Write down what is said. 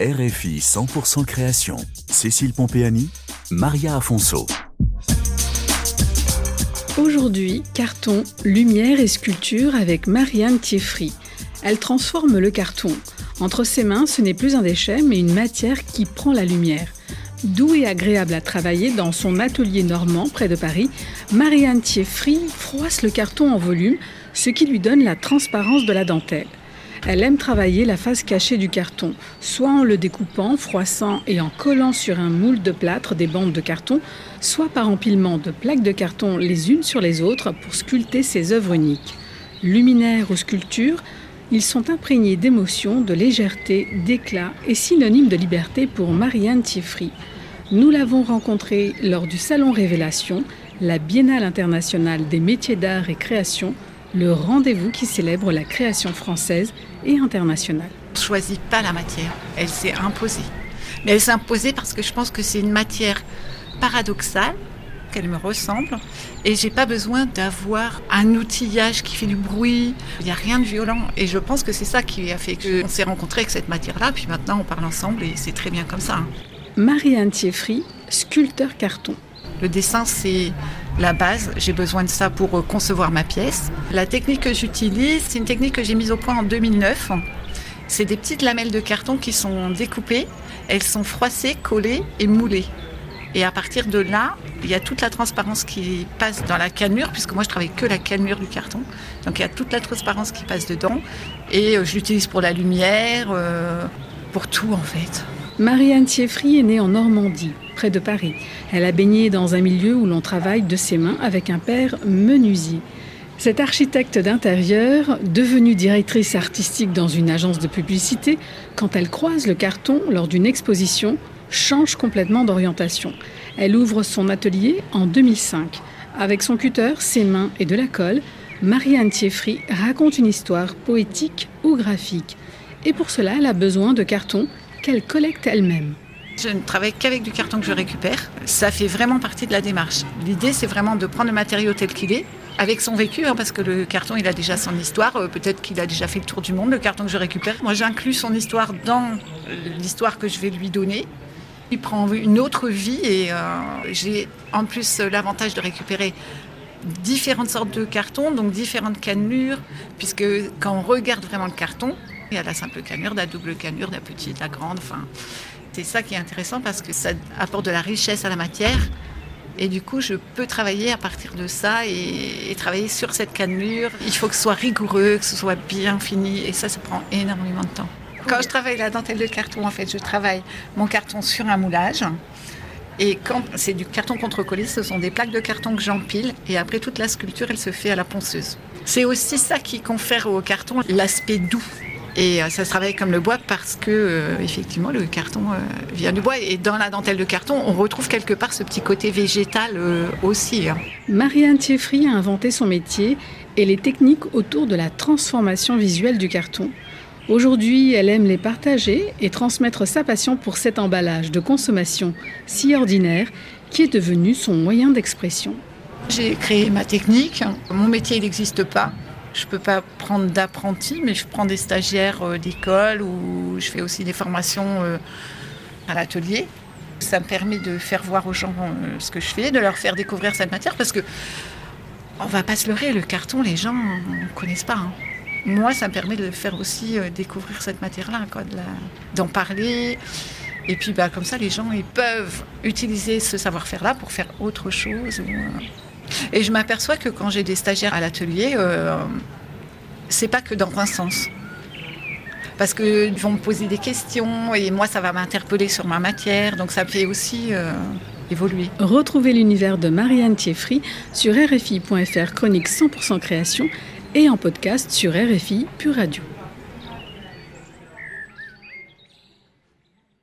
RFI 100% création. Cécile Pompéani, Maria Afonso. Aujourd'hui, carton, lumière et sculpture avec Marianne Thieffry. Elle transforme le carton. Entre ses mains, ce n'est plus un déchet, mais une matière qui prend la lumière. Doux et agréable à travailler dans son atelier normand près de Paris, Marianne Thieffry froisse le carton en volume, ce qui lui donne la transparence de la dentelle. Elle aime travailler la face cachée du carton, soit en le découpant, froissant et en collant sur un moule de plâtre des bandes de carton, soit par empilement de plaques de carton les unes sur les autres pour sculpter ses œuvres uniques. Luminaires ou sculptures, ils sont imprégnés d'émotion, de légèreté, d'éclat et synonymes de liberté pour Marianne Thieffry. Nous l'avons rencontrée lors du Salon Révélation, la Biennale internationale des métiers d'art et création, le rendez-vous qui célèbre la création française et internationale. Je choisis pas la matière, elle s'est imposée. Mais elle s'est imposée parce que je pense que c'est une matière paradoxale, qu'elle me ressemble, et j'ai pas besoin d'avoir un outillage qui fait du bruit. Il n'y a rien de violent, et je pense que c'est ça qui a fait qu'on s'est rencontrés avec cette matière-là, puis maintenant on parle ensemble et c'est très bien comme ça. hein. Marie-Anne Thieffry, sculpteur carton. Le dessin, c'est la base. J'ai besoin de ça pour euh, concevoir ma pièce. La technique que j'utilise, c'est une technique que j'ai mise au point en 2009. C'est des petites lamelles de carton qui sont découpées. Elles sont froissées, collées et moulées. Et à partir de là, il y a toute la transparence qui passe dans la cannelure, puisque moi je travaille que la cannelure du carton. Donc il y a toute la transparence qui passe dedans. Et euh, je l'utilise pour la lumière, euh, pour tout en fait. Marianne Thieffry est née en Normandie, près de Paris. Elle a baigné dans un milieu où l'on travaille de ses mains avec un père menuisier. Cette architecte d'intérieur, devenue directrice artistique dans une agence de publicité, quand elle croise le carton lors d'une exposition, change complètement d'orientation. Elle ouvre son atelier en 2005. Avec son cutter, ses mains et de la colle, Marianne Thieffry raconte une histoire poétique ou graphique. Et pour cela, elle a besoin de carton qu'elle collecte elle-même. Je ne travaille qu'avec du carton que je récupère. Ça fait vraiment partie de la démarche. L'idée, c'est vraiment de prendre le matériau tel qu'il est, avec son vécu, hein, parce que le carton, il a déjà son histoire. Euh, Peut-être qu'il a déjà fait le tour du monde, le carton que je récupère. Moi, j'inclus son histoire dans l'histoire que je vais lui donner. Il prend une autre vie et euh, j'ai en plus l'avantage de récupérer différentes sortes de cartons, donc différentes cannelures, puisque quand on regarde vraiment le carton, il y a la simple cannelure, la double cannelure, la petite, la grande, enfin... C'est ça qui est intéressant parce que ça apporte de la richesse à la matière. Et du coup, je peux travailler à partir de ça et, travailler sur cette cannelure. Il faut que ce soit rigoureux, que ce soit bien fini. Et ça, ça prend énormément de temps. Quand je travaille la dentelle de carton, en fait, je travaille mon carton sur un moulage. Et quand c'est du carton contre-collé, ce sont des plaques de carton que j'empile. Et après, toute la sculpture, elle se fait à la ponceuse. C'est aussi ça qui confère au carton l'aspect doux. Et euh, ça se travaille comme le bois parce que, euh, effectivement, le carton euh, vient du bois. Et dans la dentelle de carton, on retrouve quelque part ce petit côté végétal aussi. hein. Marianne Thieffry a inventé son métier et les techniques autour de la transformation visuelle du carton. Aujourd'hui, elle aime les partager et transmettre sa passion pour cet emballage de consommation si ordinaire qui est devenu son moyen d'expression. J'ai créé ma technique. Mon métier, n'existe pas. Je ne peux pas prendre d'apprentis, mais je prends des stagiaires euh, d'école ou je fais aussi des formations euh, à l'atelier. Ça me permet de faire voir aux gens euh, ce que je fais, de leur faire découvrir cette matière parce que on va pas se leurrer, le carton, les gens ne connaissent pas. hein. Moi, ça me permet de faire aussi découvrir cette matière-là, d'en parler. Et puis, bah, comme ça, les gens ils peuvent utiliser ce savoir-faire-là pour faire autre chose. Et je m'aperçois que quand j'ai des stagiaires à l'atelier, euh, c'est pas que dans un sens. Parce qu'ils vont me poser des questions et moi, ça va m'interpeller sur ma matière. Donc, ça fait aussi euh, évoluer. Retrouvez l'univers de Marianne Thieffry sur RFI.fr chronique 100% création et en podcast sur RFI Pure Radio.